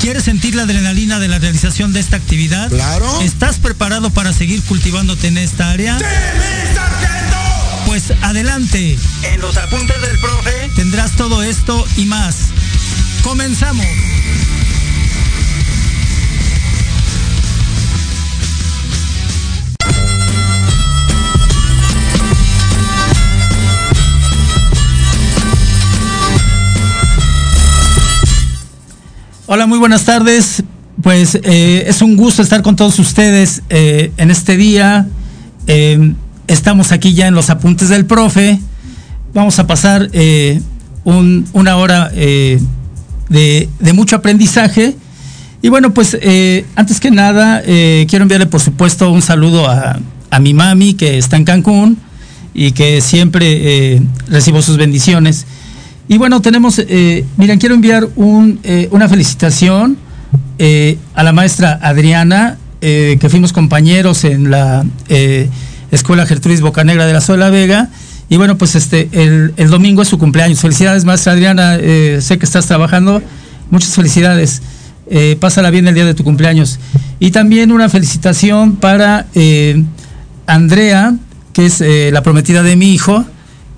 ¿Quieres sentir la adrenalina de la realización de esta actividad? Claro. ¿Estás preparado para seguir cultivándote en esta área? Pues adelante. En los apuntes del profe. Tendrás todo esto y más. Comenzamos. Hola, muy buenas tardes. Pues eh, es un gusto estar con todos ustedes eh, en este día. Eh, estamos aquí ya en los apuntes del profe. Vamos a pasar un- una hora de, de mucho aprendizaje. Y bueno, pues antes que nada, quiero enviarle por supuesto un saludo a, a mi mami que está en Cancún y que siempre recibo sus bendiciones. Y bueno, tenemos, eh, miren, quiero enviar un, eh, una felicitación eh, a la maestra Adriana, eh, que fuimos compañeros en la eh, Escuela Gertrudis Bocanegra de la Sola Vega. Y bueno, pues este, el, el domingo es su cumpleaños. Felicidades, maestra Adriana, eh, sé que estás trabajando. Muchas felicidades. Pásala bien el día de tu cumpleaños. Y también una felicitación para Andrea, que es la prometida de mi hijo.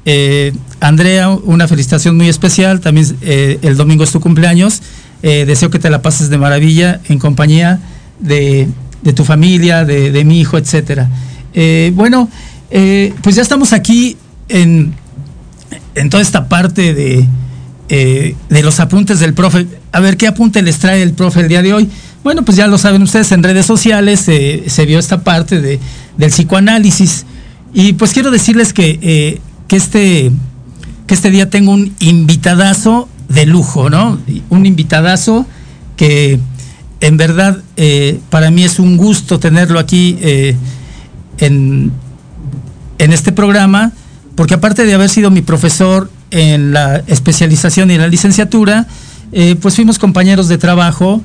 Eh, Andrea, una felicitación muy especial. También eh, el domingo es tu cumpleaños. Eh, deseo que te la pases de maravilla en compañía de, tu familia, de, mi hijo, etcétera. Eh, bueno, pues ya estamos aquí en, en toda esta parte de, de los apuntes del profe. A ver, ¿qué apunte les trae el profe el día de hoy? Bueno, pues ya lo saben ustedes, en redes sociales se vio esta parte de, del psicoanálisis. Y pues quiero decirles que, que, este, que este día tengo un invitadazo de lujo, ¿no? Un invitadazo que en verdad eh, para mí es un gusto tenerlo aquí eh, en, en este programa, porque aparte de haber sido mi profesor en la especialización y en la licenciatura, eh, pues fuimos compañeros de trabajo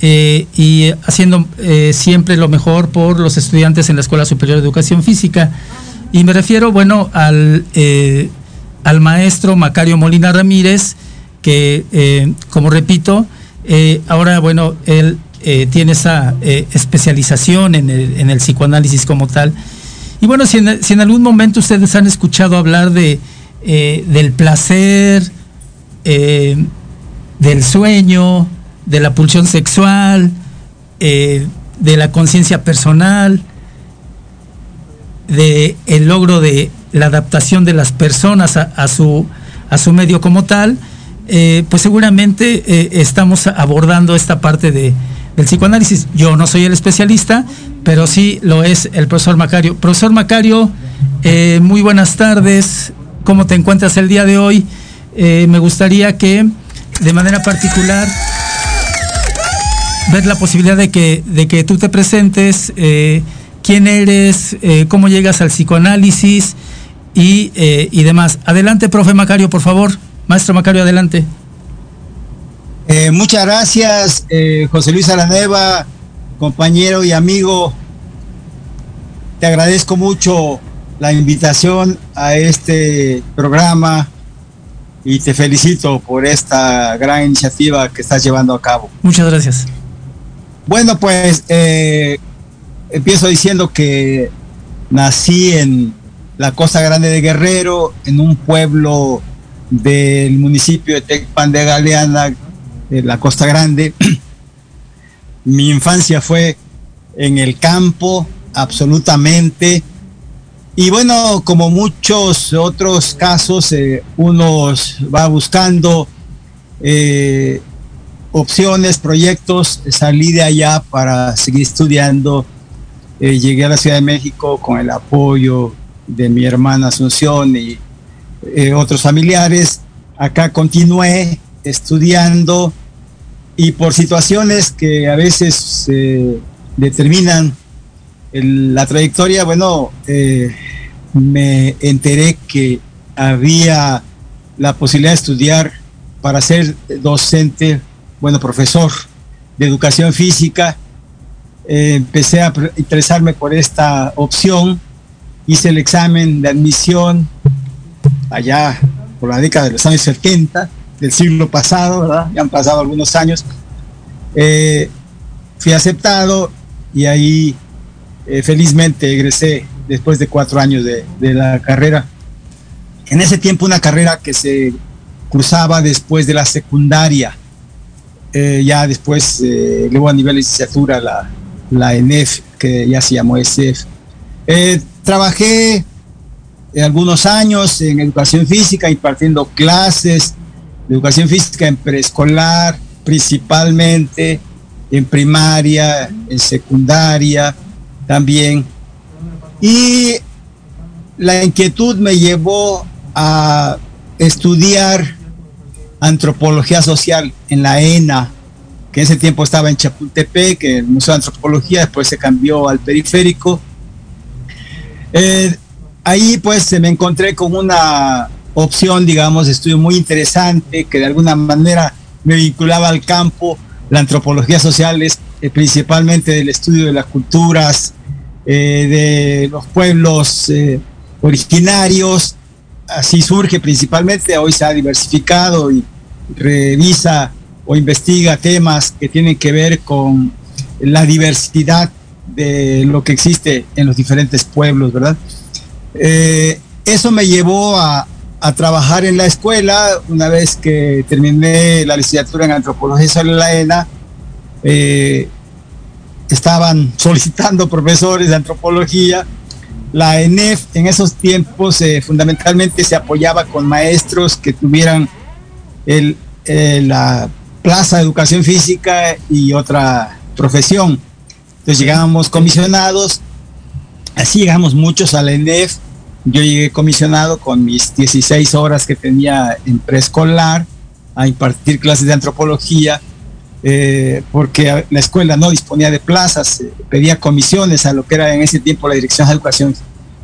y haciendo siempre lo mejor por los estudiantes en la Escuela Superior de Educación Física. Y me refiero, bueno, al, eh, al maestro Macario Molina Ramírez, que, eh, como repito, eh, ahora, bueno, él eh, tiene esa especialización en el, en el psicoanálisis como tal. Y bueno, si en, si en algún momento ustedes han escuchado hablar de, del placer, del sueño, de la pulsión sexual, de la conciencia personal, de el logro de la adaptación de las personas a, su, a su medio como tal, eh, pues seguramente eh, estamos abordando esta parte de, del psicoanálisis. Yo no soy el especialista, pero sí lo es el profesor Macario. Profesor Macario, Eh, muy buenas tardes. ¿Cómo te encuentras el día de hoy? Me gustaría que de manera particular ver la posibilidad de que, de que tú te presentes, quién eres, eh, cómo llegas al psicoanálisis y, eh, y, demás. Adelante, profe Macario, por favor. Maestro Macario, adelante. Eh, muchas gracias, José Luis Alaneva, compañero y amigo. Te agradezco mucho la invitación a este programa y te felicito por esta gran iniciativa que estás llevando a cabo. Muchas gracias. Bueno, pues eh, empiezo diciendo que nací en la Costa Grande de Guerrero, en un pueblo del municipio de Tecpan de Galeana, de la Costa Grande. Mi infancia fue en el campo, absolutamente. Y bueno, como muchos otros casos, eh, uno va buscando eh, opciones, proyectos, salí de allá para seguir estudiando. Eh, llegué a la Ciudad de México con el apoyo de mi hermana Asunción y eh, otros familiares. Acá continué estudiando y por situaciones que a veces eh, determinan la trayectoria, bueno, eh, me enteré que había la posibilidad de estudiar para ser docente bueno, profesor de educación física, eh, empecé a interesarme por esta opción, hice el examen de admisión allá por la década de los años 70 del siglo pasado, ¿verdad? Ya han pasado algunos años. Eh, fui aceptado y ahí eh, felizmente egresé después de cuatro años de, de la carrera. En ese tiempo una carrera que se cruzaba después de la secundaria eh, ya después, eh, luego a nivel de licenciatura, la, la ENEF, que ya se llamó ESEF. Eh, trabajé algunos años en educación física, impartiendo clases de educación física en preescolar, principalmente, en primaria, en secundaria también. Y la inquietud me llevó a estudiar antropología social en la ENA, en ese tiempo estaba en Chapultepec, el Museo de Antropología, después se cambió al periférico. Eh, ahí pues se me encontré con una opción, digamos, de estudio muy interesante, que de alguna manera me vinculaba al campo. La antropología social es eh, principalmente del estudio de las culturas, eh, de los pueblos eh, originarios, así surge principalmente, hoy se ha diversificado y revisa o investiga temas que tienen que ver con la diversidad de lo que existe en los diferentes pueblos, ¿verdad? Eh, eso me llevó a, trabajar en la escuela una vez que terminé la licenciatura en antropología sobre la ENA. Eh, estaban solicitando profesores de antropología la ENEF en esos tiempos eh, fundamentalmente se apoyaba con maestros que tuvieran el, la plaza de educación física y otra profesión. Entonces llegábamos comisionados, así llegamos muchos a la ENEF. Yo llegué comisionado con mis 16 horas que tenía en preescolar a impartir clases de antropología. Eh, porque la escuela no disponía de plazas, eh, pedía comisiones a lo que era en ese tiempo la Dirección de Educación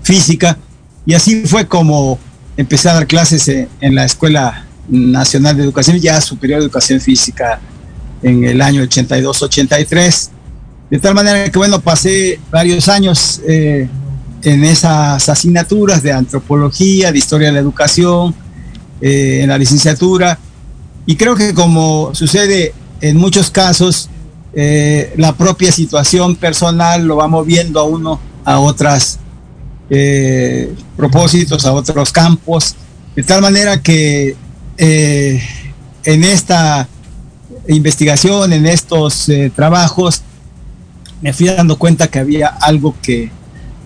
Física, y así fue como empecé a dar clases en, en la Escuela Nacional de Educación, ya Superior de Educación Física, en el año 82-83. De tal manera que, bueno, pasé varios años eh, en esas asignaturas de antropología, de historia de la educación, eh, en la licenciatura, y creo que como sucede en muchos casos eh, la propia situación personal lo va moviendo a uno a otros eh, propósitos, a otros campos, de tal manera que eh, en esta investigación, en estos eh, trabajos, me fui dando cuenta que había algo que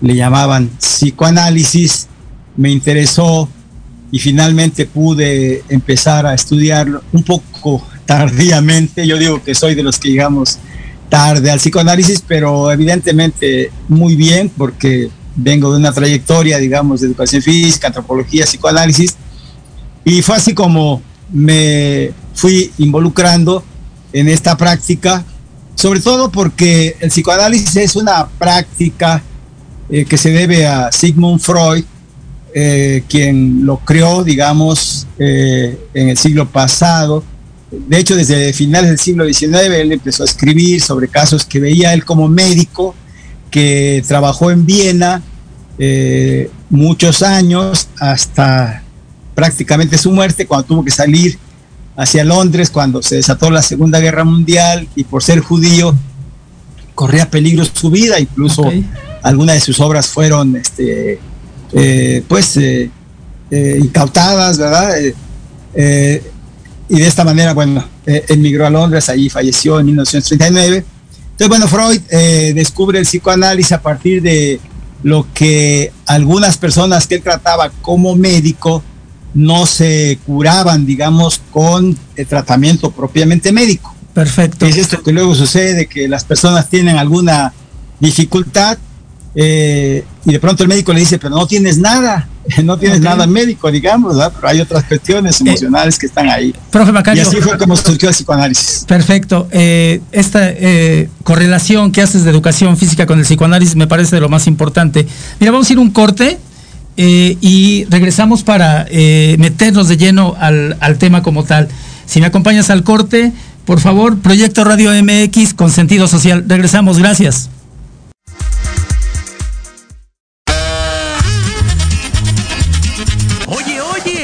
le llamaban psicoanálisis, me interesó y finalmente pude empezar a estudiarlo un poco tardíamente. Yo digo que soy de los que llegamos tarde al psicoanálisis, pero evidentemente muy bien porque vengo de una trayectoria, digamos, de educación física, antropología, psicoanálisis, y fue así como me fui involucrando en esta práctica, sobre todo porque el psicoanálisis es una práctica eh, que se debe a Sigmund Freud, eh, quien lo creó, digamos, eh, en el siglo pasado. De hecho, desde finales del siglo XIX, él empezó a escribir sobre casos que veía él como médico, que trabajó en Viena muchos años hasta prácticamente su muerte, cuando tuvo que salir hacia Londres, cuando se desató la Segunda Guerra Mundial y por ser judío corría peligro su vida, incluso algunas de sus obras fueron este, eh, pues eh, eh, incautadas, ¿verdad? y de esta manera, bueno, emigró a Londres, allí falleció en 1939. Entonces, bueno, Freud descubre el psicoanálisis a partir de lo que algunas personas que él trataba como médico no se curaban, digamos, con el tratamiento propiamente médico. Perfecto. Es esto que luego sucede, que las personas tienen alguna dificultad eh, y de pronto el médico le dice, pero no tienes nada, no tienes nada médico, digamos, ¿verdad? pero hay otras cuestiones eh, emocionales que están ahí. Profe Macario. Y así fue como surgió el psicoanálisis. Perfecto. Eh, esta correlación que haces de educación física con el psicoanálisis me parece de lo más importante. Mira, vamos a ir un corte eh, y regresamos para eh, meternos de lleno al, tema como tal. Si me acompañas al corte, por favor, Proyecto Radio MX con sentido social. Regresamos, gracias.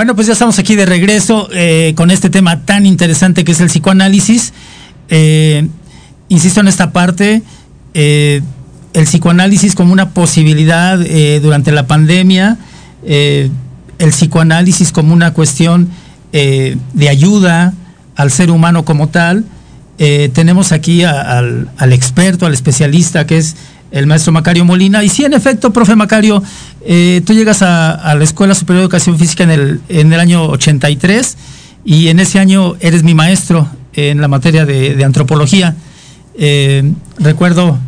Bueno, pues ya estamos aquí de regreso eh, con este tema tan interesante que es el psicoanálisis. Eh, insisto en esta parte, eh, el psicoanálisis como una posibilidad durante la pandemia, el psicoanálisis como una cuestión de ayuda al ser humano como tal. tenemos aquí al, al experto, al especialista que es el maestro Macario Molina. Y sí, en efecto, profe Macario, eh, tú llegas a, la Escuela Superior de Educación Física en el, en el año 83 y en ese año eres mi maestro en la materia de, antropología. Eh, recuerdo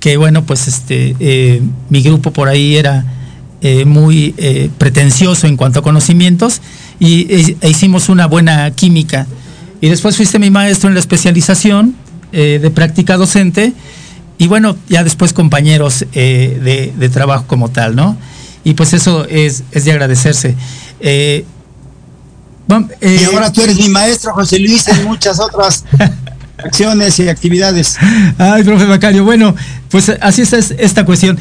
que, bueno, pues este, eh, mi grupo por ahí era muy pretencioso en cuanto a conocimientos y e, e hicimos una buena química. Y después fuiste mi maestro en la especialización de práctica docente y bueno, ya después compañeros eh, de, trabajo como tal, ¿no? Y pues eso es, es de agradecerse. Eh, eh, y ahora tú eres mi maestro, José Luis, en muchas otras acciones y actividades. Ay, profe Macario, bueno, pues así está esta cuestión.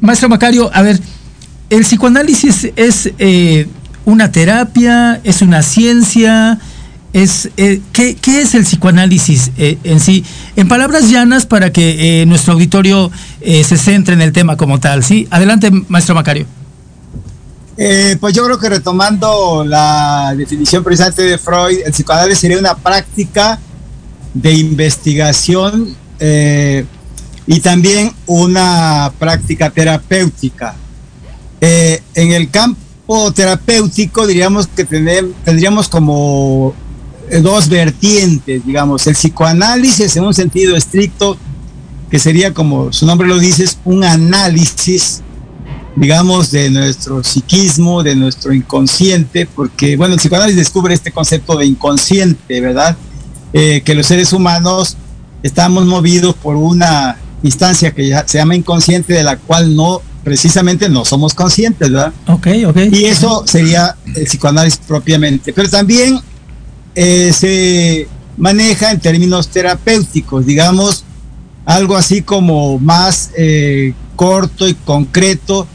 maestro Macario, a ver, el psicoanálisis es una terapia, es una ciencia, es eh, ¿qué, es el psicoanálisis eh, en sí? En palabras llanas para que eh, nuestro auditorio se centre en el tema como tal, ¿sí? Adelante, maestro Macario. pues yo creo que retomando la definición precisamente de Freud, el psicoanálisis sería una práctica de investigación y también una práctica terapéutica. en el campo terapéutico diríamos que tendríamos como dos vertientes, digamos, el psicoanálisis en un sentido estricto, que sería como su nombre lo dice, un análisis, digamos, de nuestro psiquismo, de nuestro inconsciente, porque, bueno, el psicoanálisis descubre este concepto de inconsciente, ¿verdad? Eh, que los seres humanos estamos movidos por una instancia que se llama inconsciente, de la cual no precisamente no somos conscientes, ¿verdad? Ok, ok. Y eso sería el psicoanálisis propiamente. Pero también eh, se maneja en términos terapéuticos, digamos, algo así como más eh, corto y concreto,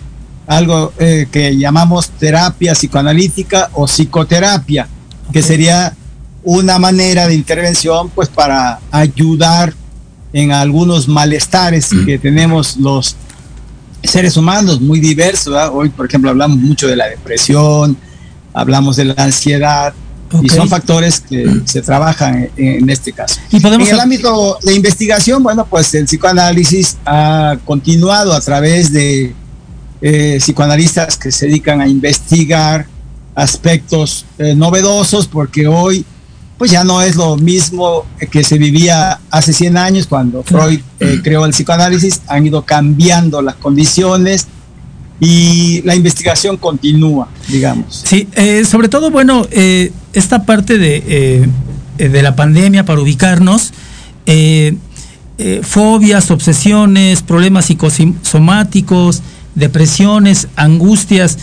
algo eh, que llamamos terapia psicoanalítica o psicoterapia, que sería una manera de intervención pues para ayudar en algunos malestares mm. que tenemos los seres humanos muy diversos. Hoy, por ejemplo, hablamos mucho de la depresión, hablamos de la ansiedad, y son factores que se trabajan en, este caso. ¿Y podemos en el ámbito de investigación, bueno, pues el psicoanálisis ha continuado a través de eh, psicoanalistas que se dedican a investigar aspectos eh, novedosos, porque hoy pues ya no es lo mismo que se vivía hace 100 años cuando Freud eh, creó el psicoanálisis, han ido cambiando las condiciones, y la investigación continúa, digamos. Sí, eh, sobre todo, bueno, eh, esta parte de, eh, de, la pandemia para ubicarnos, fobias, obsesiones, problemas psicosomáticos, depresiones, angustias.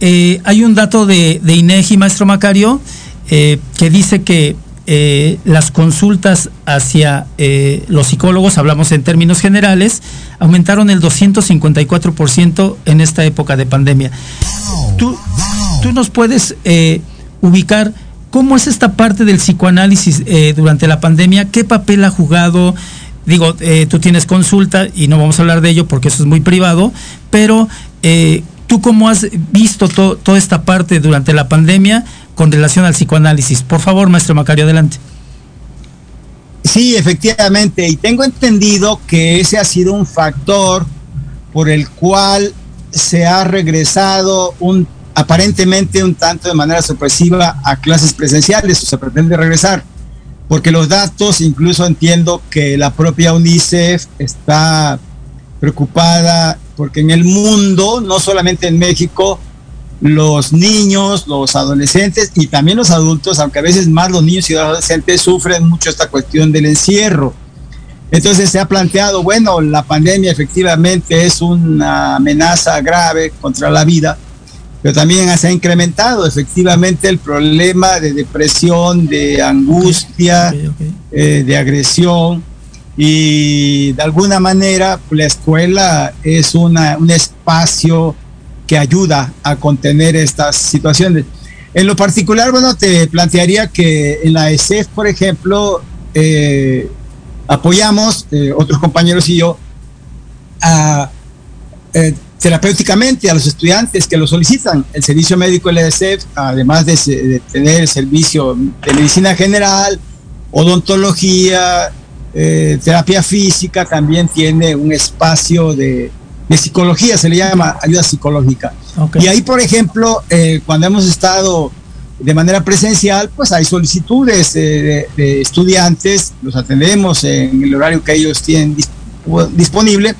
hay un dato de, de INEGI, maestro Macario, que dice que eh, las consultas hacia eh, los psicólogos, hablamos en términos generales, aumentaron el 254% en esta época de pandemia. ¿Tú, tú nos puedes eh, ubicar cómo es esta parte del psicoanálisis durante la pandemia? ¿Qué papel ha jugado? Digo, tú tienes consulta y no vamos a hablar de ello porque eso es muy privado, pero ¿tú cómo has visto toda esta parte durante la pandemia? Con relación al psicoanálisis. Por favor, maestro Macario, adelante. Sí, efectivamente, y tengo entendido que ese ha sido un factor por el cual se ha regresado un aparentemente un tanto de manera sorpresiva a clases presenciales o se pretende regresar, porque los datos, incluso entiendo que la propia UNICEF está preocupada porque en el mundo, no solamente en México, los niños, los adolescentes y también los adultos, aunque a veces más los niños y los adolescentes sufren mucho esta cuestión del encierro. Entonces se ha planteado, bueno, la pandemia efectivamente es una amenaza grave contra la vida, pero también se ha incrementado efectivamente el problema de depresión, de angustia, eh, de agresión y de alguna manera la escuela es una, un espacio que ayuda a contener estas situaciones. En lo particular, bueno, te plantearía que en la ESEF, por ejemplo, eh, apoyamos, eh, otros compañeros y yo, a, eh, terapéuticamente a los estudiantes que lo solicitan. El servicio médico del ESEF, además de, de, tener el servicio de medicina general, odontología, terapia física, también tiene un espacio de, de psicología, se le llama ayuda psicológica. Okay. Y ahí, por ejemplo, eh, cuando hemos estado de manera presencial, pues hay solicitudes de, de, estudiantes, los atendemos en el horario que ellos tienen disponible,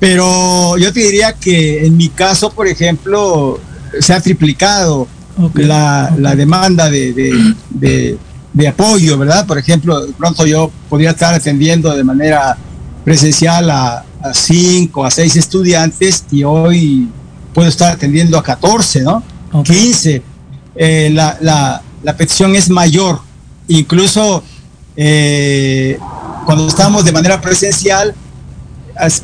pero yo te diría que en mi caso, por ejemplo, se ha triplicado okay. La, okay. la, demanda de, de, apoyo, ¿verdad? Por ejemplo, pronto yo podría estar atendiendo de manera presencial a, a cinco, a seis estudiantes y hoy puedo estar atendiendo a 14, ¿no? Okay. 15. Eh, la, la, la, petición es mayor. Incluso eh, cuando estamos de manera presencial,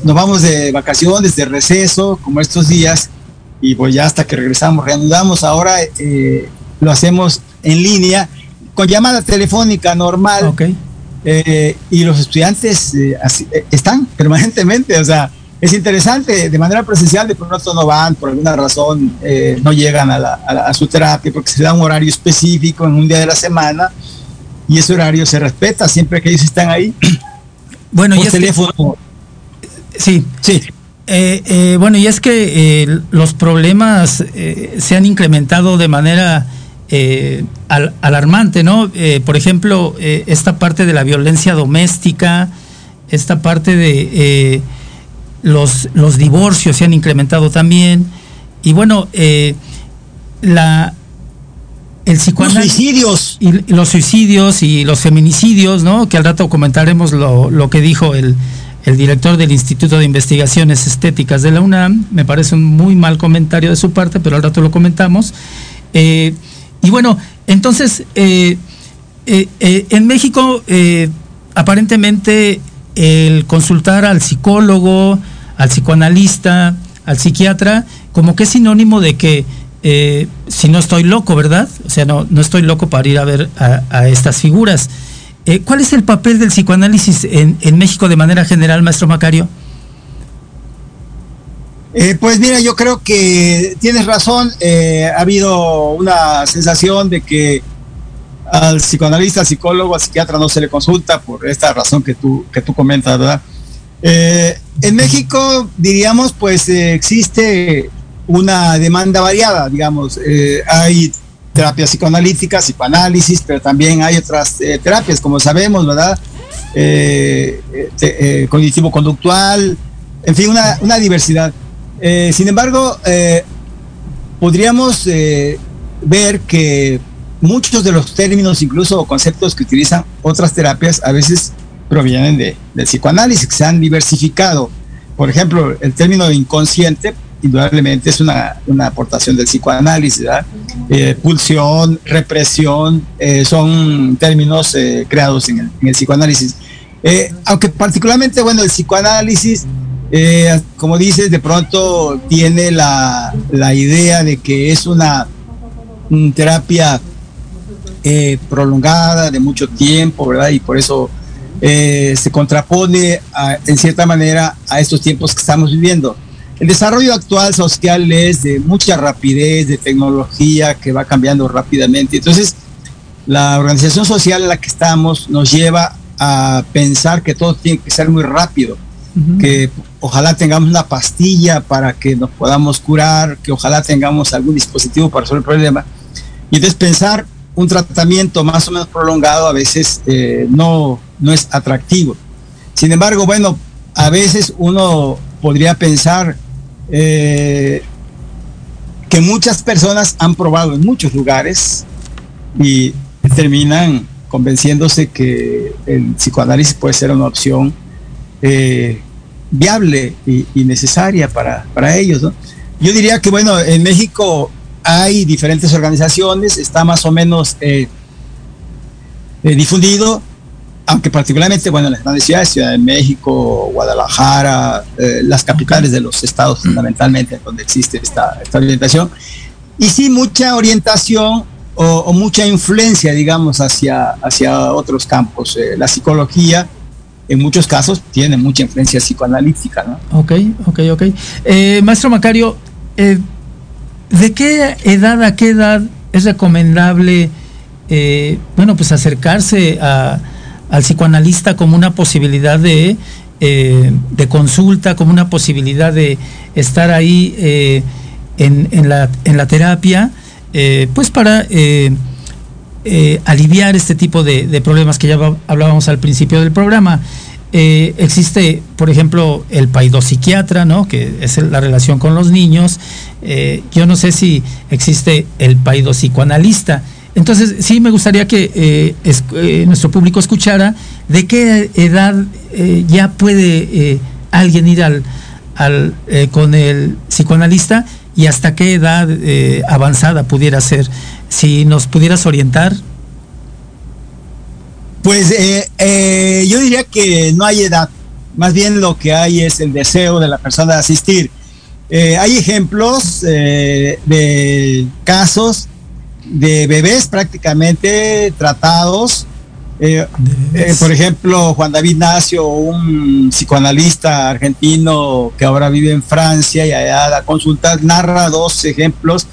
nos vamos de vacaciones, de receso, como estos días, y pues ya hasta que regresamos, reanudamos. Ahora eh, lo hacemos en línea, con llamada telefónica normal. Okay. Eh, y los estudiantes eh, así, eh, están permanentemente, o sea, es interesante, de manera presencial de pronto no van, por alguna razón no llegan a, la, a, la, a, su terapia porque se da un horario específico en un día de la semana y ese horario se respeta siempre que ellos están ahí. Bueno, por y teléfono. Que, sí, sí. Eh, bueno, y es que eh, los problemas eh, se han incrementado de manera al, alarmante, ¿no? por ejemplo, esta parte de la violencia doméstica, esta parte de los, los divorcios se han incrementado también. Y bueno, la, el psicoanálisis. Los suicidios. Y los suicidios y los feminicidios, ¿no? Que al rato comentaremos lo, lo que dijo el, el, director del Instituto de Investigaciones Estéticas de la UNAM. Me parece un muy mal comentario de su parte, pero al rato lo comentamos. Eh, y bueno, entonces, eh, eh, en México, aparentemente, el consultar al psicólogo, al psicoanalista, al psiquiatra, como que es sinónimo de que eh, si no estoy loco, ¿verdad? O sea, no, no estoy loco para ir a ver a, a estas figuras. Eh, ¿Cuál es el papel del psicoanálisis en, en México de manera general, maestro Macario? Eh, pues mira, yo creo que tienes razón. Eh, ha habido una sensación de que al psicoanalista, al psicólogo, al psiquiatra no se le consulta por esta razón que tú, que tú comentas, ¿verdad? Eh, en México, diríamos, pues existe una demanda variada, digamos. Hay terapias psicoanalíticas, psicoanálisis, pero también hay otras terapias, como sabemos, ¿verdad? Cognitivo-conductual, en fin, una diversidad. Sin embargo, podríamos ver que muchos de los términos, incluso conceptos que utilizan otras terapias, a veces provienen de, del psicoanálisis, que se han diversificado. Por ejemplo, el término inconsciente indudablemente es una, una aportación del psicoanálisis, eh, pulsión, represión, eh, son términos eh, creados en el, en el psicoanálisis. Eh, aunque particularmente, bueno, el psicoanálisis, eh, como dices, de pronto tiene la, la idea de que es una, una terapia prolongada, de mucho tiempo, ¿verdad? Y por eso se contrapone en cierta manera a estos tiempos que estamos viviendo. El desarrollo actual social es de mucha rapidez, de tecnología que va cambiando rápidamente. Entonces, la organización social en la que estamos nos lleva a pensar que todo tiene que ser muy rápido, que ojalá tengamos una pastilla para que nos podamos curar, que ojalá tengamos algún dispositivo para resolver el problema. Y entonces pensar un tratamiento más o menos prolongado a veces eh, no, no es atractivo. Sin embargo, bueno, a veces uno podría pensar eh, que muchas personas han probado en muchos lugares y terminan convenciéndose que el psicoanálisis puede ser una opción eh, viable y, y, necesaria para, para ellos. ¿no? Yo diría que, bueno, en México hay diferentes organizaciones, está más o menos eh, eh, difundido. aunque particularmente, bueno, las grandes ciudades, Ciudad de México, Guadalajara, eh, las capitales de los estados fundamentalmente donde existe esta, esta orientación, y sí mucha orientación o, mucha influencia, digamos, hacia, hacia otros campos. Eh, la psicología, en muchos casos, tiene mucha influencia psicoanalítica, ¿no? Ok, ok, ok. Eh, maestro Macario, eh, ¿de qué edad a qué edad es recomendable, bueno, pues acercarse al psicoanalista como una posibilidad de, consulta, como una posibilidad de estar ahí en, la, terapia? Eh, pues para eh, eh, aliviar este tipo de, problemas que ya hablábamos al principio del programa. existe, por ejemplo, el paidopsiquiatra, ¿no? que es la relación con los niños. yo no sé si existe el paidopsicoanalista. Entonces, sí me gustaría que nuestro público escuchara de qué edad ya puede alguien ir al, al con el psicoanalista y hasta qué edad eh, avanzada pudiera ser. Si nos pudieras orientar. Pues eh, eh, yo diría que no hay edad, más bien lo que hay es el deseo de la persona de asistir. hay ejemplos de casos de bebés prácticamente tratados eh, eh, por ejemplo, Juan David Nacio, un psicoanalista argentino que ahora vive en Francia y allá da consultas, narra dos ejemplos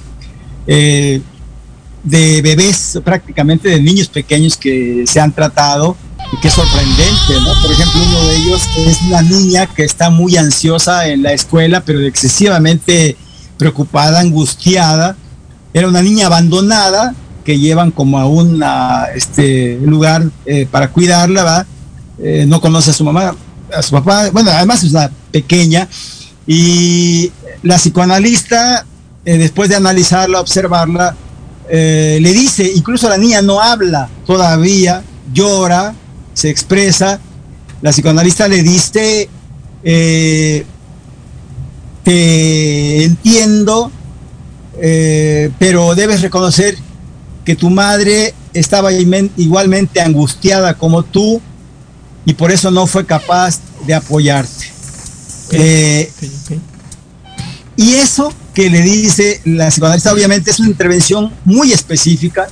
eh, de bebés, prácticamente de niños pequeños que se han tratado y que es sorprendente, Por ejemplo, uno de ellos es una niña que está muy ansiosa en la escuela, pero excesivamente preocupada, angustiada. Era una niña abandonada que llevan como a un este, lugar eh, para cuidarla, ¿va? Eh, no conoce a su mamá, a su papá, bueno, además es una pequeña, y la psicoanalista, eh, después de analizarla, observarla, le dice, incluso la niña no habla todavía, llora, se expresa, la psicoanalista le dice, te entiendo, pero debes reconocer que tu madre estaba igualmente angustiada como tú y por eso no fue capaz de apoyarte. Eh, y eso que le dice la psicoanalista, obviamente es una intervención muy específica,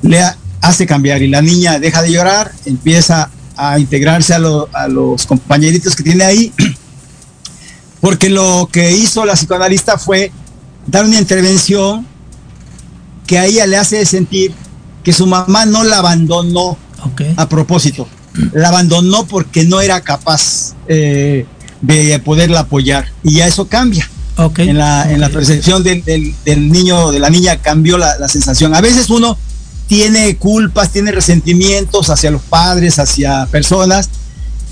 le hace cambiar y la niña deja de llorar, empieza a integrarse a, a los compañeritos que tiene ahí, porque lo que hizo la psicoanalista fue dar una intervención que a ella le hace sentir que su mamá no la abandonó a propósito. La abandonó porque no era capaz eh, de poderla apoyar. Y ya eso cambia. En, la, en la percepción del, del, niño, de la niña, cambió la, la, sensación. A veces uno tiene culpas, tiene resentimientos hacia los padres, hacia personas,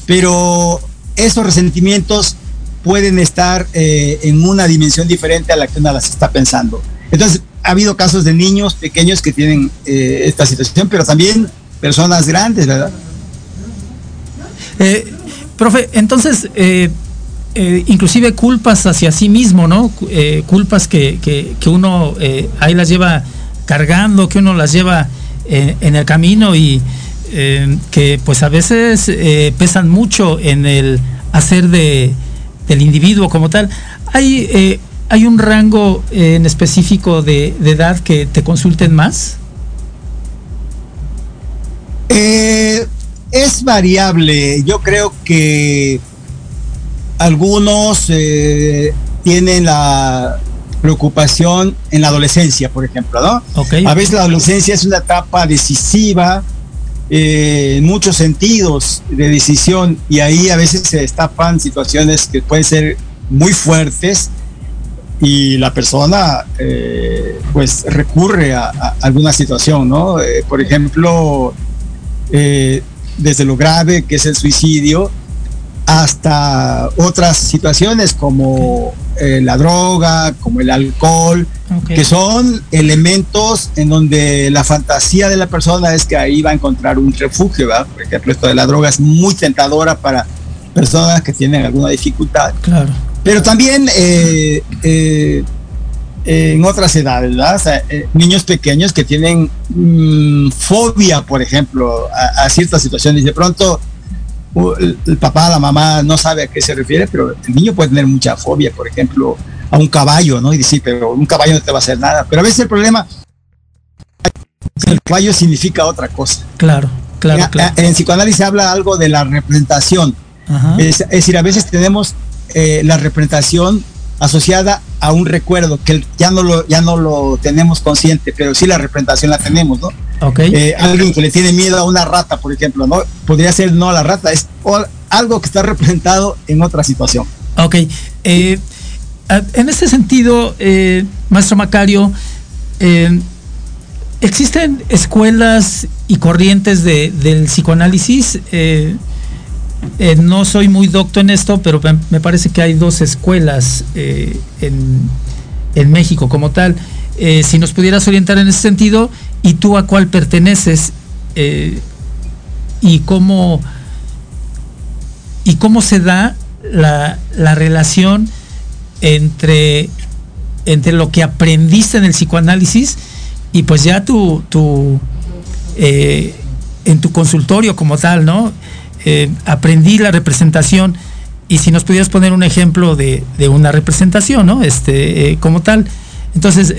pero esos resentimientos pueden estar eh, en una dimensión diferente a la que una las está pensando. Entonces, ha habido casos de niños pequeños que tienen eh, esta situación, pero también personas grandes, ¿verdad? Eh, profe, entonces, eh, inclusive culpas hacia sí mismo, ¿no? culpas que, que, uno ahí las lleva cargando, que uno las lleva en el camino y que pues a veces pesan mucho en el hacer de, del individuo como tal. Hay ¿Hay un rango eh, en específico de, edad que te consulten más? Eh, es variable. Yo creo que algunos eh, tienen la preocupación en la adolescencia, por ejemplo, ¿no? A veces la adolescencia es una etapa decisiva en muchos sentidos de decisión y ahí a veces se destapan situaciones que pueden ser muy fuertes y la persona eh, pues recurre a, alguna situación, ¿no? Eh, por ejemplo, eh, desde lo grave que es el suicidio hasta otras situaciones como la droga, como el alcohol, que son elementos en donde la fantasía de la persona es que ahí va a encontrar un refugio, ¿verdad? Por ejemplo, esto de la droga es muy tentadora para personas que tienen alguna dificultad. Claro pero también eh, eh, en otras edades, ¿verdad? niños pequeños que tienen mm, fobia, por ejemplo, a, ciertas situaciones. De pronto, el, el, papá, la mamá no sabe a qué se refiere, pero el niño puede tener mucha fobia, por ejemplo, a un caballo, ¿no? Y decir, pero un caballo no te va a hacer nada. Pero a veces el problema, el caballo significa otra cosa. Claro, claro. claro. En psicoanálisis habla algo de la representación. Es, decir, a veces tenemos eh, la representación asociada a un recuerdo que ya no lo ya no lo tenemos consciente, pero sí la representación la tenemos, ¿no? Okay. Eh, alguien que le tiene miedo a una rata, por ejemplo, ¿no? Podría ser no a la rata, es algo que está representado en otra situación. Ok. Eh, en ese sentido, eh, maestro Macario, ¿existen escuelas y corrientes del psicoanálisis? Eh, no soy muy docto en esto, pero me parece que hay dos escuelas en, México como tal. si nos pudieras orientar en ese sentido, ¿y tú a cuál perteneces? ¿Y cómo y cómo se da la, la relación entre, entre lo que aprendiste en el psicoanálisis y pues ya tu, tu eh, en tu consultorio como tal, ¿no? Eh, aprendí la representación y si nos pudieras poner un ejemplo de, una representación, ¿no? Este, eh, como tal. Entonces,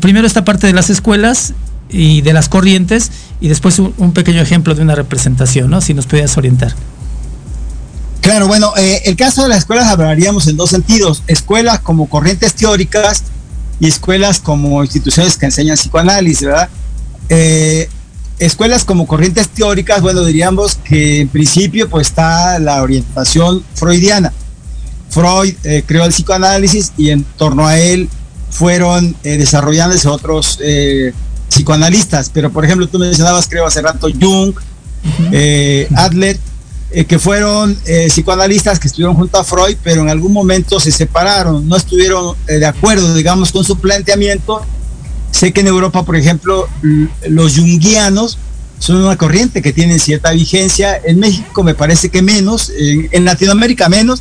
primero esta parte de las escuelas y de las corrientes y después un, pequeño ejemplo de una representación, ¿no? Si nos pudieras orientar. Claro, bueno, eh, el caso de las escuelas hablaríamos en dos sentidos, escuelas como corrientes teóricas y escuelas como instituciones que enseñan psicoanálisis, ¿verdad? Eh, escuelas como corrientes teóricas, bueno, diríamos que en principio pues está la orientación freudiana. Freud eh, creó el psicoanálisis y en torno a él fueron desarrollándose otros psicoanalistas, pero por ejemplo tú mencionabas creo hace rato Jung, Adler, eh, que fueron eh, psicoanalistas que estuvieron junto a Freud, pero en algún momento se separaron, no estuvieron eh, de acuerdo, digamos, con su planteamiento. Sé que en Europa, por ejemplo, los junguianos son una corriente que tiene cierta vigencia. En México me parece que menos, en, Latinoamérica menos,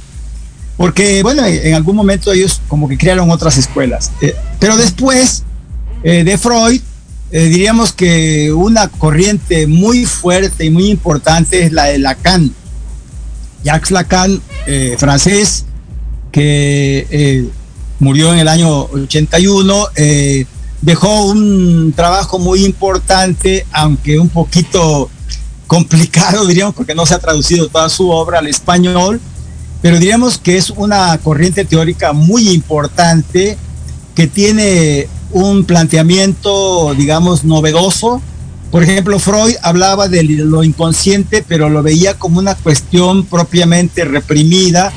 porque, bueno, en algún momento ellos como que crearon otras escuelas. pero después de Freud, diríamos que una corriente muy fuerte y muy importante es la de Lacan. Jacques Lacan, eh, francés, que eh, murió en el año 81, eh, dejó un trabajo muy importante, aunque un poquito complicado, diríamos, porque no se ha traducido toda su obra al español, pero diríamos que es una corriente teórica muy importante que tiene un planteamiento, digamos, novedoso, por ejemplo, Freud hablaba de lo inconsciente, pero lo veía como una cuestión propiamente reprimida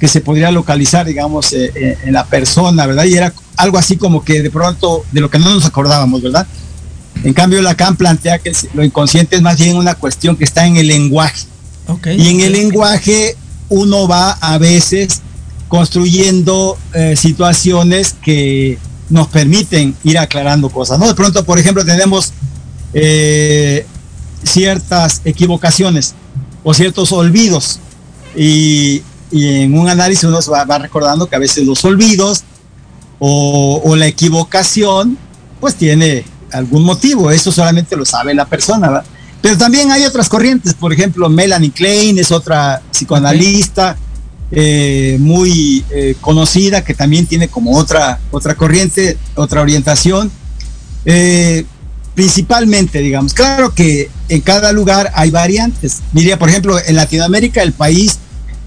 que se podría localizar, digamos, eh, eh, en la persona, ¿verdad? Y era algo así como que de pronto de lo que no nos acordábamos, ¿verdad? En cambio, Lacan plantea que lo inconsciente es más bien una cuestión que está en el lenguaje. y en el lenguaje uno va a veces construyendo eh, situaciones que nos permiten ir aclarando cosas, ¿no? De pronto, por ejemplo, tenemos eh, ciertas equivocaciones o ciertos olvidos. Y, en un análisis uno va, va, recordando que a veces los olvidos o, la equivocación pues tiene algún motivo. Eso solamente lo sabe la persona. Pero también hay otras corrientes. Por ejemplo, Melanie Klein es otra psicoanalista. Eh, muy eh, conocida que también tiene como otra otra corriente otra orientación eh, principalmente, digamos. Claro que en cada lugar hay variantes. Diría, por ejemplo, en Latinoamérica, el país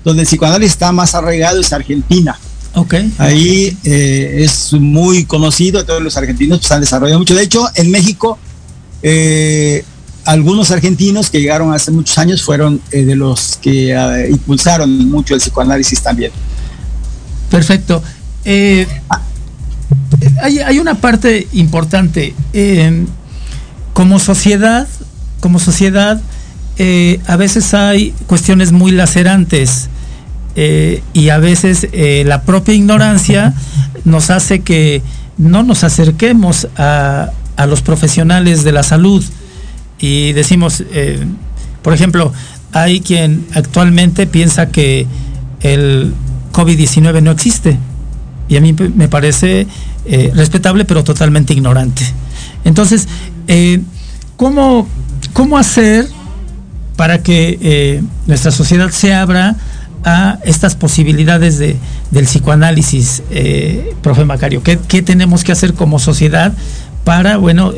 donde el psicoanálisis está más arraigado es Argentina. Okay. Ahí eh, es muy conocido, todos los argentinos pues, han desarrollado mucho. De hecho, en México, eh, algunos argentinos que llegaron hace muchos años fueron eh, de los que impulsaron mucho el psicoanálisis también. Perfecto. Hay, hay, una parte importante como sociedad, como sociedad, a veces hay cuestiones muy lacerantes eh, y a veces eh, la propia ignorancia nos hace que no nos acerquemos a, a los profesionales de la salud y decimos, por ejemplo, hay quien actualmente piensa que el COVID-19 no existe y a mí me parece eh, respetable pero totalmente ignorante. Entonces, eh, ¿cómo, ¿cómo hacer para que eh, nuestra sociedad se abra a estas posibilidades de, del psicoanálisis, profe Macario? ¿Qué, ¿Qué, tenemos que hacer como sociedad para, bueno,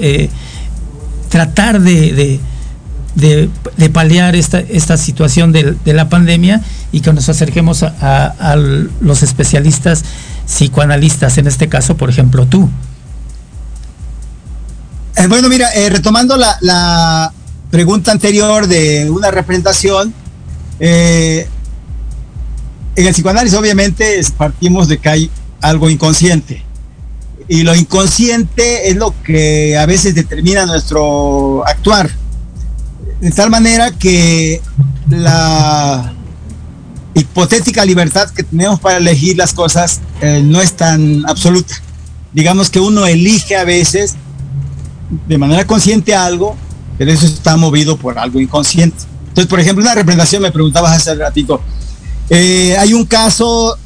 tratar de, de, de, paliar esta, esta situación de, la pandemia y que nos acerquemos a, los especialistas psicoanalistas, en este caso, por ejemplo, tú? Eh, bueno, mira, eh, retomando la, la, pregunta anterior de una representación, eh, en el psicoanálisis obviamente partimos de que hay algo inconsciente. Y lo inconsciente es lo que a veces determina nuestro actuar. De tal manera que la hipotética libertad que tenemos para elegir las cosas eh, no es tan absoluta. Digamos que uno elige a veces de manera consciente algo, pero eso está movido por algo inconsciente. Entonces, por ejemplo, una representación, me preguntabas hace ratito, eh, hay un caso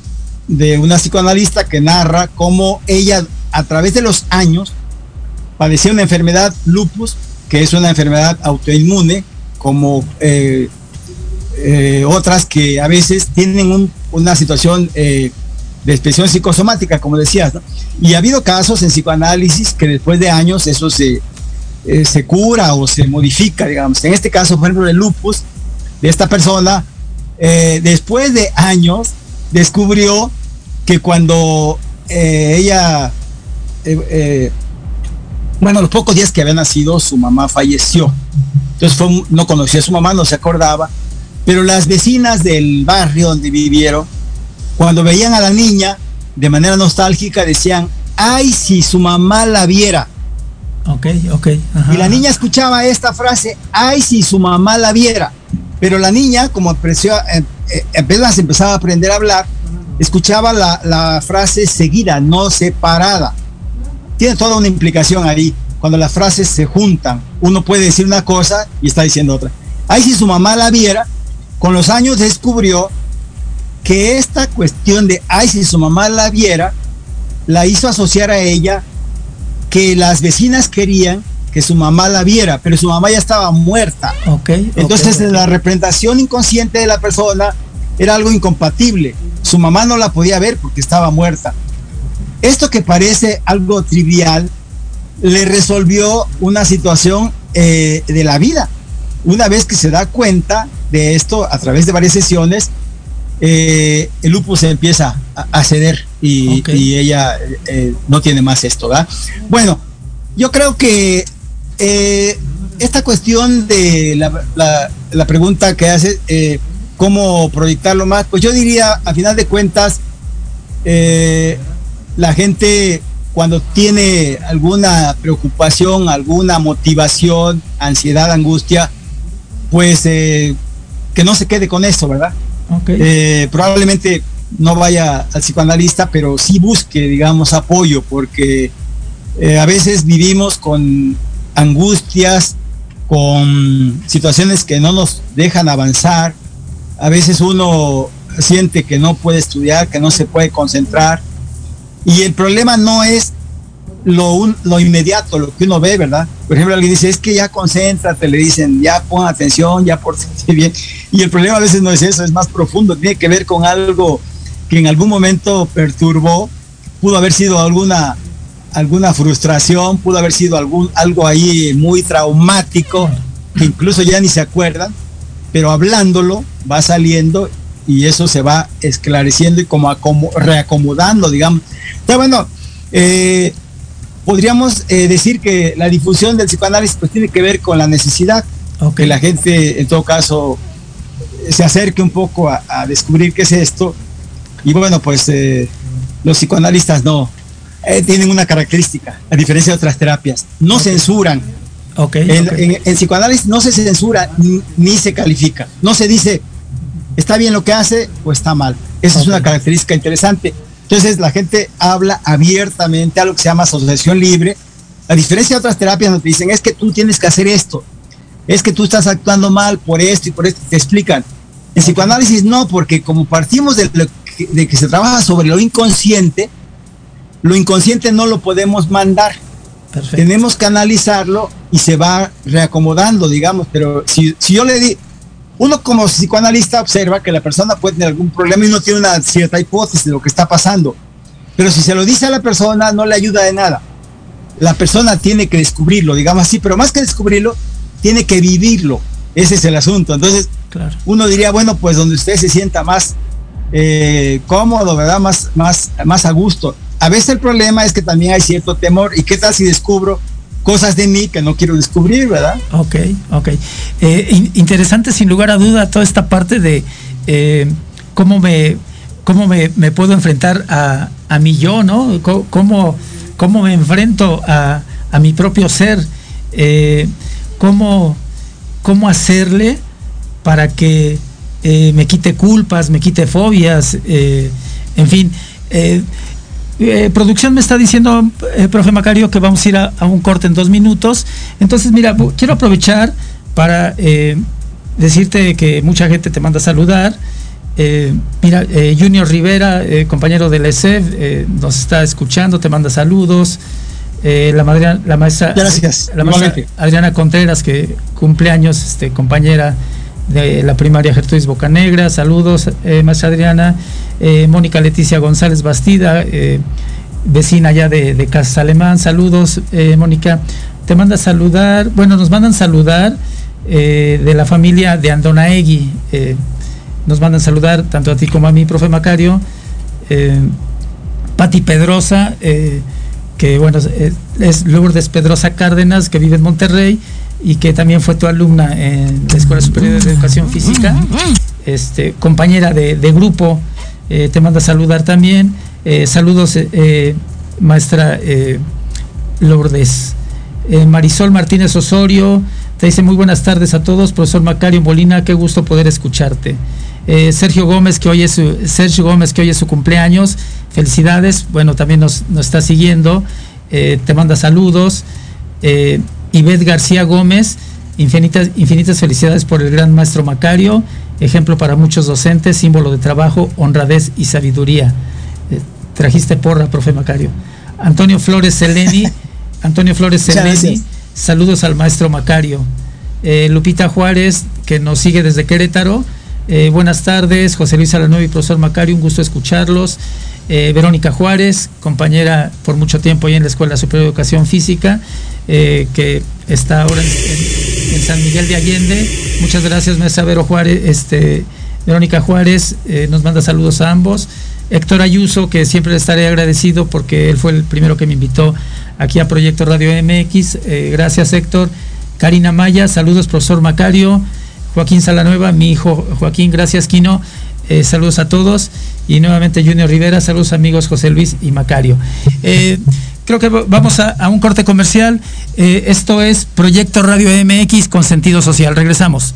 de una psicoanalista que narra cómo ella a través de los años padecía una enfermedad lupus, que es una enfermedad autoinmune, como eh, eh, otras que a veces tienen un, una situación de expresión psicosomática, como decías, ¿no? Y ha habido casos en psicoanálisis que después de años eso se, se cura o se modifica, digamos. En este caso, por ejemplo, el lupus de esta persona, eh, después de años, descubrió que cuando eh, ella, bueno, los pocos días que había nacido, su mamá falleció. Entonces fue, no conocía a su mamá, no se acordaba, pero las vecinas del barrio donde vivieron, cuando veían a la niña, de manera nostálgica decían, ay, si su mamá la viera. Ok, ok. Ajá. Y la niña escuchaba esta frase, ay, si su mamá la viera. Pero la niña, como apreció, eh, eh, apenas empezaba a aprender a hablar, escuchaba la, la, frase seguida, no separada. Tiene toda una implicación ahí. Cuando las frases se juntan, uno puede decir una cosa y está diciendo otra. Ay, si su mamá la viera, con los años descubrió que esta cuestión de, ay, si su mamá la viera, la hizo asociar a ella que las vecinas querían que su mamá la viera, pero su mamá ya estaba muerta. Okay, Entonces okay, la representación inconsciente de la persona era algo incompatible. Su mamá no la podía ver porque estaba muerta. Esto que parece algo trivial le resolvió una situación eh, de la vida. Una vez que se da cuenta de esto a través de varias sesiones, eh, el lupus empieza a, ceder y, ella eh, no tiene más esto, ¿verdad? Bueno, yo creo que eh, esta cuestión de la, la, la pregunta que hace, eh, cómo proyectarlo más, pues yo diría, a final de cuentas, eh, la gente cuando tiene alguna preocupación, alguna motivación, ansiedad, angustia, pues eh, que no se quede con eso, ¿verdad? Okay. Eh, probablemente no vaya al psicoanalista, pero sí busque, digamos, apoyo, porque eh, a veces vivimos con angustias, con situaciones que no nos dejan avanzar. A veces uno siente que no puede estudiar, que no se puede concentrar. Y el problema no es lo, lo inmediato, lo que uno ve, ¿verdad? Por ejemplo, alguien dice, es que ya concéntrate, le dicen, ya pon atención, ya por bien. Y el problema a veces no es eso, es más profundo, tiene que ver con algo que en algún momento perturbó, pudo haber sido alguna, alguna frustración, pudo haber sido algún, algo ahí muy traumático, que incluso ya ni se acuerdan, pero hablándolo va saliendo y eso se va esclareciendo y como acomo, reacomodando, digamos. Entonces, bueno, eh, podríamos eh, decir que la difusión del psicoanálisis pues tiene que ver con la necesidad, okay. que la gente en todo caso se acerque un poco a, a descubrir qué es esto. Y bueno, pues eh, los psicoanalistas no, eh, tienen una característica, a diferencia de otras terapias, no okay. censuran. Okay, en, okay. En, en, psicoanálisis no se censura ni, ni, se califica, no se dice está bien lo que hace o está mal. Esa es una característica interesante. Entonces la gente habla abiertamente a lo que se llama asociación libre. A diferencia de otras terapias donde te dicen es que tú tienes que hacer esto, es que tú estás actuando mal por esto y por esto, te explican. En psicoanálisis no, porque como partimos de, lo que, de que se trabaja sobre lo inconsciente, lo inconsciente no lo podemos mandar. Tenemos que analizarlo y se va reacomodando, digamos, pero si, si yo le di, uno como psicoanalista observa que la persona puede tener algún problema y no tiene una cierta hipótesis de lo que está pasando, pero si se lo dice a la persona no le ayuda de nada. La persona tiene que descubrirlo, digamos así, pero más que descubrirlo, tiene que vivirlo. Ese es el asunto. Entonces, uno diría, bueno, pues donde usted se sienta más eh, cómodo, ¿verdad? Más, más, más a gusto. A veces el problema es que también hay cierto temor. ¿Y qué tal si descubro cosas de mí que no quiero descubrir, verdad? Ok, ok. Eh, interesante sin lugar a duda toda esta parte de eh, cómo me cómo me, puedo enfrentar a, a mi yo, ¿no? Cómo, cómo me enfrento a, a mi propio ser. cómo, cómo hacerle para que eh, me quite culpas, me quite fobias, eh, en fin. Eh, producción me está diciendo, profe Macario, que vamos a ir a, un corte en dos minutos. Entonces, mira, quiero aprovechar para decirte que mucha gente te manda a saludar. mira, Junior Rivera, compañero del ESEF, nos está escuchando, te manda saludos. la, madre, la maestra, la maestra Adriana Contreras, que cumple años, este, compañera de la primaria Gertrudis Bocanegra, saludos, eh, Adriana, eh, Mónica Leticia González Bastida, eh, vecina ya de, de Casa Alemán, saludos, eh, Mónica, te manda saludar, bueno, nos mandan saludar de la familia de Andonaegui, nos mandan saludar tanto a ti como a mí, profe Macario, Pati Pedrosa, que bueno, es Lourdes Pedrosa Cárdenas, que vive en Monterrey, y que también fue tu alumna en la Escuela Superior de Educación Física, este, compañera de, grupo, eh, te manda a saludar también. Eh, saludos, eh, maestra Lourdes. Marisol Martínez Osorio, te dice muy buenas tardes a todos, profesor Macario Molina, qué gusto poder escucharte. Sergio Gómez, que hoy es su, Sergio Gómez, que hoy es su cumpleaños, felicidades, bueno, también nos, nos está siguiendo, te manda saludos. Ivette García Gómez, infinitas, infinitas felicidades por el gran maestro Macario, ejemplo para muchos docentes, símbolo de trabajo, honradez y sabiduría. Eh, trajiste porra, profe Macario. Antonio Flores Seleni, Antonio Flores Seleni, saludos al maestro Macario. Eh, Lupita Juárez, que nos sigue desde Querétaro. Eh, buenas tardes, José Luis Alanuevo y profesor Macario, un gusto escucharlos. Verónica Juárez, compañera por mucho tiempo ahí en la Escuela Superior de Educación Física. Eh, que está ahora en, San Miguel de Allende. Muchas gracias, maestra Vero Juárez, este, Verónica Juárez, eh, nos manda saludos a ambos. Héctor Ayuso, que siempre le estaré agradecido porque él fue el primero que me invitó aquí a Proyecto Radio MX. Eh, gracias, Héctor. Karina Maya, saludos, profesor Macario. Joaquín Salanueva, mi hijo Joaquín, gracias, Quino. saludos a todos. Y nuevamente Junior Rivera, saludos amigos José Luis y Macario creo que vamos a, un corte comercial. Eh, esto es Proyecto Radio MX con sentido social. Regresamos.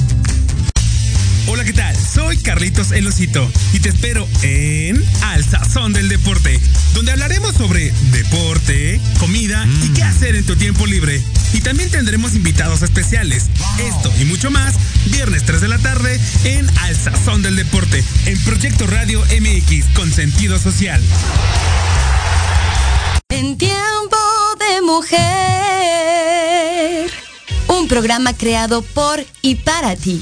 Hola, ¿qué tal? Soy Carlitos El Osito y te espero en Al Sazón del Deporte, donde hablaremos sobre deporte, comida y qué hacer en tu tiempo libre. Y también tendremos invitados especiales. Esto y mucho más, viernes 3 de la tarde en Al Sazón del Deporte, en Proyecto Radio MX con sentido social. En tiempo de mujer un programa creado por y para ti.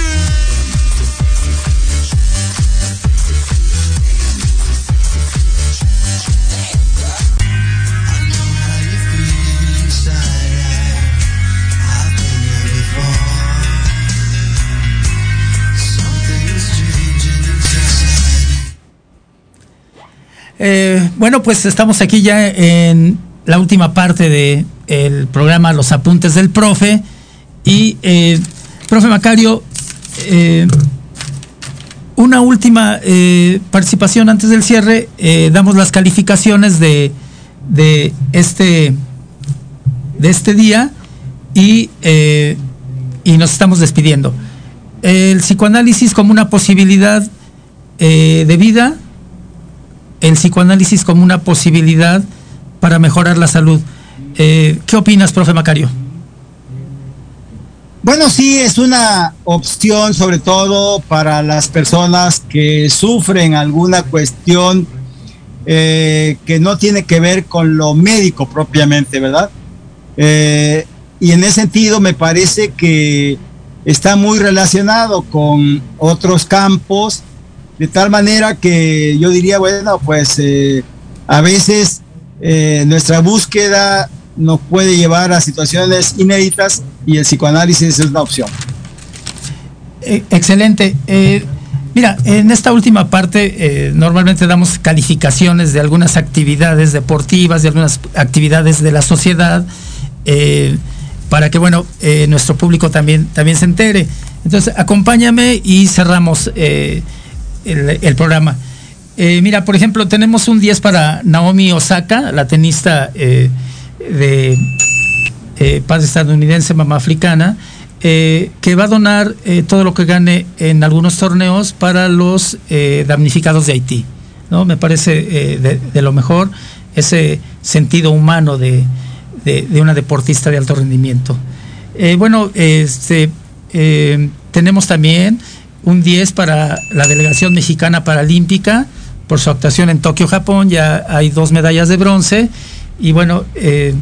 Eh, bueno, pues estamos aquí ya en la última parte del el programa Los Apuntes del Profe. Y, eh, profe Macario, eh, una última participación antes del cierre. Damos las calificaciones de, de, este, de este día y, y nos estamos despidiendo. El psicoanálisis como una posibilidad de vida el psicoanálisis como una posibilidad para mejorar la salud. Eh, ¿Qué opinas, profe Macario? Bueno, sí, es una opción sobre todo para las personas que sufren alguna cuestión eh, que no tiene que ver con lo médico propiamente, ¿verdad? Eh, y en ese sentido me parece que está muy relacionado con otros campos, de tal manera que yo diría, bueno, pues eh, a veces eh, nuestra búsqueda nos puede llevar a situaciones inéditas y el psicoanálisis es una opción. Eh, excelente. Eh, mira, en esta última parte normalmente damos calificaciones de algunas actividades deportivas, de algunas actividades de la sociedad, para que, bueno, nuestro público también, también se entere. Entonces, acompáñame y cerramos el, programa. Eh, mira, por ejemplo, tenemos un 10 para Naomi Osaka, la tenista eh, de eh, padre estadounidense, mamá africana, eh, que va a donar eh, todo lo que gane en algunos torneos para los damnificados de Haití. ¿no? Me parece de, lo mejor ese sentido humano de, de- de una deportista de alto rendimiento. Bueno, este, tenemos también un 10 para la delegación mexicana paralímpica por su actuación en Tokio, Japón. Ya hay dos medallas de bronce. Y bueno, eh,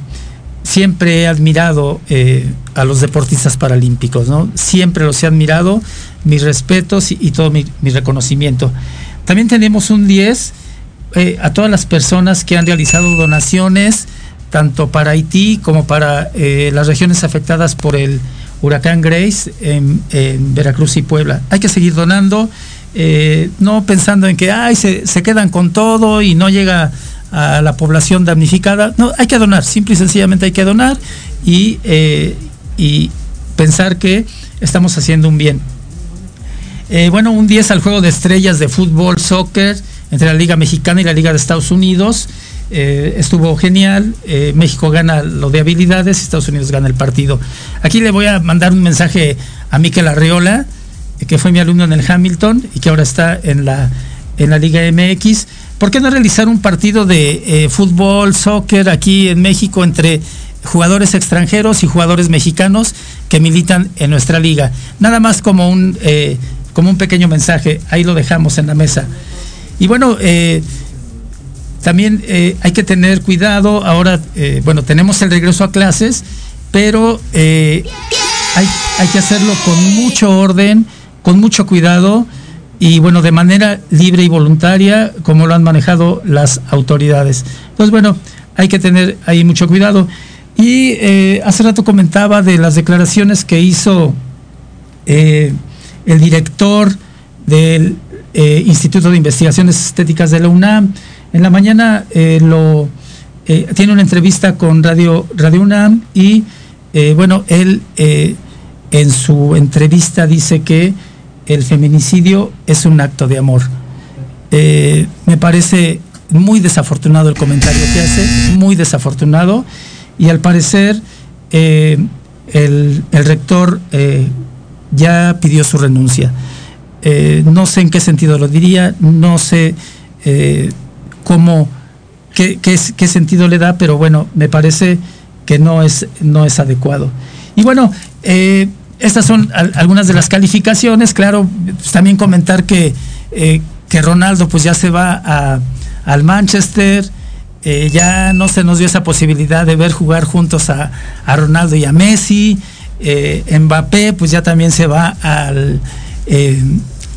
siempre he admirado eh, a los deportistas paralímpicos, ¿no? Siempre los he admirado, mis respetos y, todo mi, mi reconocimiento. También tenemos un 10 eh, a todas las personas que han realizado donaciones, tanto para Haití como para las regiones afectadas por el huracán Grace en, Veracruz y Puebla. Hay que seguir donando, eh, no pensando en que ay, se, se quedan con todo y no llega a la población damnificada. No, hay que donar, simple y sencillamente hay que donar y, eh, y pensar que estamos haciendo un bien. Eh, bueno, un 10 al juego de estrellas de fútbol, soccer, entre la Liga Mexicana y la Liga de Estados Unidos. Eh, estuvo genial. Eh, México gana lo de habilidades Estados Unidos gana el partido. Aquí le voy a mandar un mensaje a Miquel Arreola, eh, que fue mi alumno en el Hamilton y que ahora está en la, en la Liga MX. ¿Por qué no realizar un partido de fútbol, soccer aquí en México entre jugadores extranjeros y jugadores mexicanos que militan en nuestra liga? Nada más como un, como un pequeño mensaje, ahí lo dejamos en la mesa. Y bueno, también eh, hay que tener cuidado, ahora, eh, bueno, tenemos el regreso a clases, pero eh, hay, hay que hacerlo con mucho orden, con mucho cuidado y bueno, de manera libre y voluntaria, como lo han manejado las autoridades. Entonces, bueno, hay que tener ahí mucho cuidado. Y eh, hace rato comentaba de las declaraciones que hizo eh, el director del Instituto de Investigaciones Estéticas de la UNAM. En la mañana eh, lo eh, tiene una entrevista con Radio, Radio UNAM y eh, bueno, él en su entrevista dice que el feminicidio es un acto de amor. Me parece muy desafortunado el comentario que hace, muy desafortunado, y al parecer el, el, rector ya pidió su renuncia. No sé en qué sentido lo diría, no sé cómo, qué, sentido le da, pero bueno, me parece que no es, no es adecuado. Y bueno, eh, estas son al, algunas de las calificaciones, claro, pues también comentar que, que Ronaldo pues ya se va al Manchester, eh, ya no se nos dio esa posibilidad de ver jugar juntos a, Ronaldo y a Messi. Eh, Mbappé, pues ya también se va al, eh,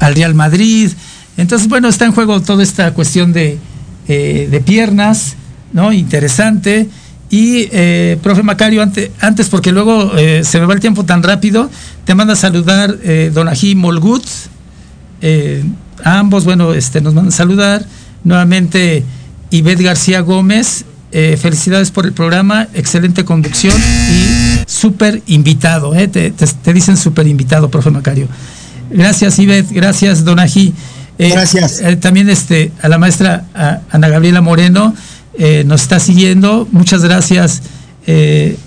al, Real Madrid. Entonces, bueno, está en juego toda esta cuestión de, eh, de piernas, ¿no? Interesante. Y, profe Macario, antes, antes porque luego se me va el tiempo tan rápido, te manda a saludar Don Ají Molgut. ambos, bueno, este, nos mandan a saludar. Nuevamente. Ivette García Gómez, eh, felicidades por el programa, excelente conducción y súper invitado, eh, te, te, dicen súper invitado, profe Macario. Gracias Ivette, gracias Donají. Eh, gracias. también este, a la maestra a Ana Gabriela Moreno nos está siguiendo, muchas gracias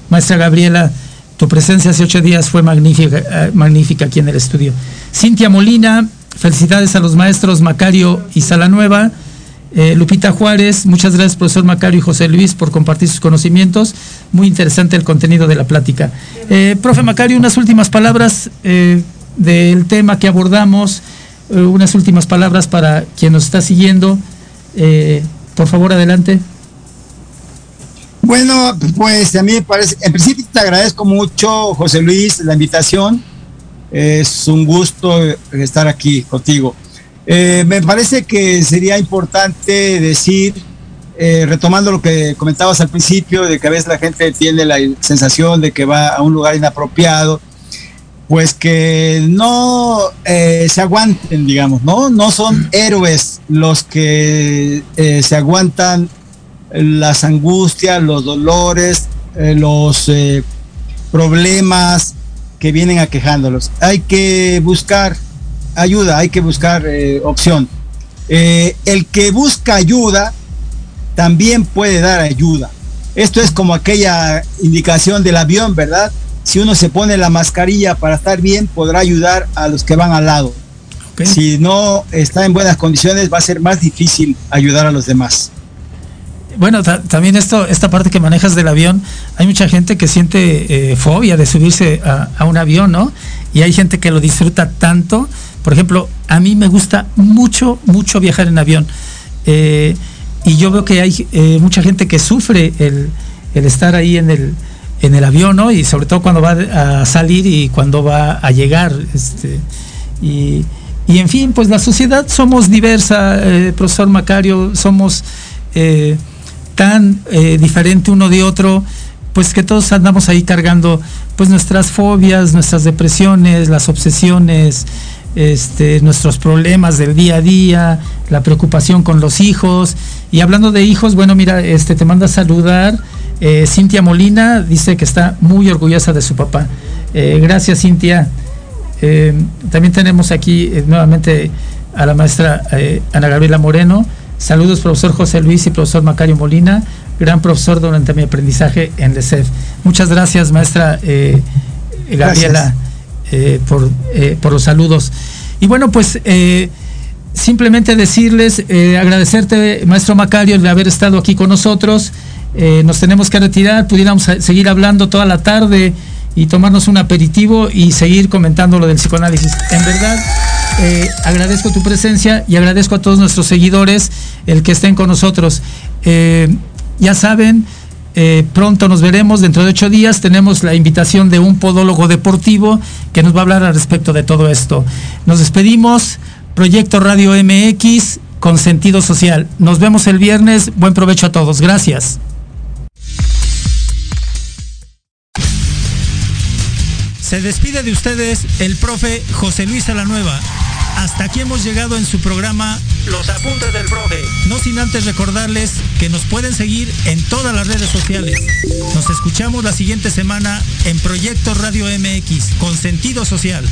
maestra Gabriela, tu presencia hace ocho días fue magnífica, magnífica aquí en el estudio. Cintia Molina, felicidades a los maestros Macario y Salanueva. Eh, Lupita Juárez, muchas gracias profesor Macario y José Luis por compartir sus conocimientos. Muy interesante el contenido de la plática. Eh, profe Macario, unas últimas palabras eh, del tema que abordamos, unas últimas palabras para quien nos está siguiendo. por favor, adelante. Bueno, pues a mí me parece, en principio te agradezco mucho, José Luis, la invitación. Es un gusto estar aquí contigo. Eh, me parece que sería importante decir, eh, retomando lo que comentabas al principio, de que a veces la gente tiene la sensación de que va a un lugar inapropiado, pues que no eh, se aguanten, digamos, ¿no? No son héroes los que eh, se aguantan las angustias, los dolores, los problemas que vienen aquejándolos. Hay que buscar ayuda, hay que buscar eh, opción. Eh, el que busca ayuda también puede dar ayuda. Esto es como aquella indicación del avión, ¿verdad? Si uno se pone la mascarilla para estar bien, podrá ayudar a los que van al lado. Okay. Si no está en buenas condiciones, va a ser más difícil ayudar a los demás. Bueno, también esto, esta parte que manejas del avión, hay mucha gente que siente eh, fobia de subirse a, a, un avión, ¿no? Y hay gente que lo disfruta tanto por ejemplo, a mí me gusta mucho, mucho viajar en avión. Eh, y yo veo que hay eh, mucha gente que sufre el, el, estar ahí en el, en el avión, ¿no? Y sobre todo cuando va a salir y cuando va a llegar. Este, y, y en fin, pues la sociedad somos diversa, eh, profesor Macario, somos eh, tan diferente uno de otro, pues que todos andamos ahí cargando pues nuestras fobias, nuestras depresiones, las obsesiones, este, nuestros problemas del día a día, la preocupación con los hijos. Y hablando de hijos, bueno, mira, este, te manda a saludar. Eh, Cintia Molina dice que está muy orgullosa de su papá. Eh, gracias, Cintia. Eh, también tenemos aquí nuevamente a la maestra Ana Gabriela Moreno. Saludos, profesor José Luis y profesor Macario Molina, gran profesor durante mi aprendizaje en LECEF. Muchas gracias, maestra Gabriela. Gracias. Por, por, los saludos. Y bueno, pues simplemente decirles, agradecerte, maestro Macario, de haber estado aquí con nosotros. Nos tenemos que retirar, pudiéramos seguir hablando toda la tarde y tomarnos un aperitivo y seguir comentando lo del psicoanálisis. En verdad, agradezco tu presencia y agradezco a todos nuestros seguidores el que estén con nosotros. ya saben, eh, pronto nos veremos, dentro de ocho días tenemos la invitación de un podólogo deportivo que nos va a hablar al respecto de todo esto. Nos despedimos, Proyecto Radio MX con sentido social. Nos vemos el viernes, buen provecho a todos, gracias. Se despide de ustedes el profe José Luis Alanueva hasta aquí hemos llegado en su programa Los Apuntes del Profe. No sin antes recordarles que nos pueden seguir en todas las redes sociales. Nos escuchamos la siguiente semana en Proyecto Radio MX con sentido social.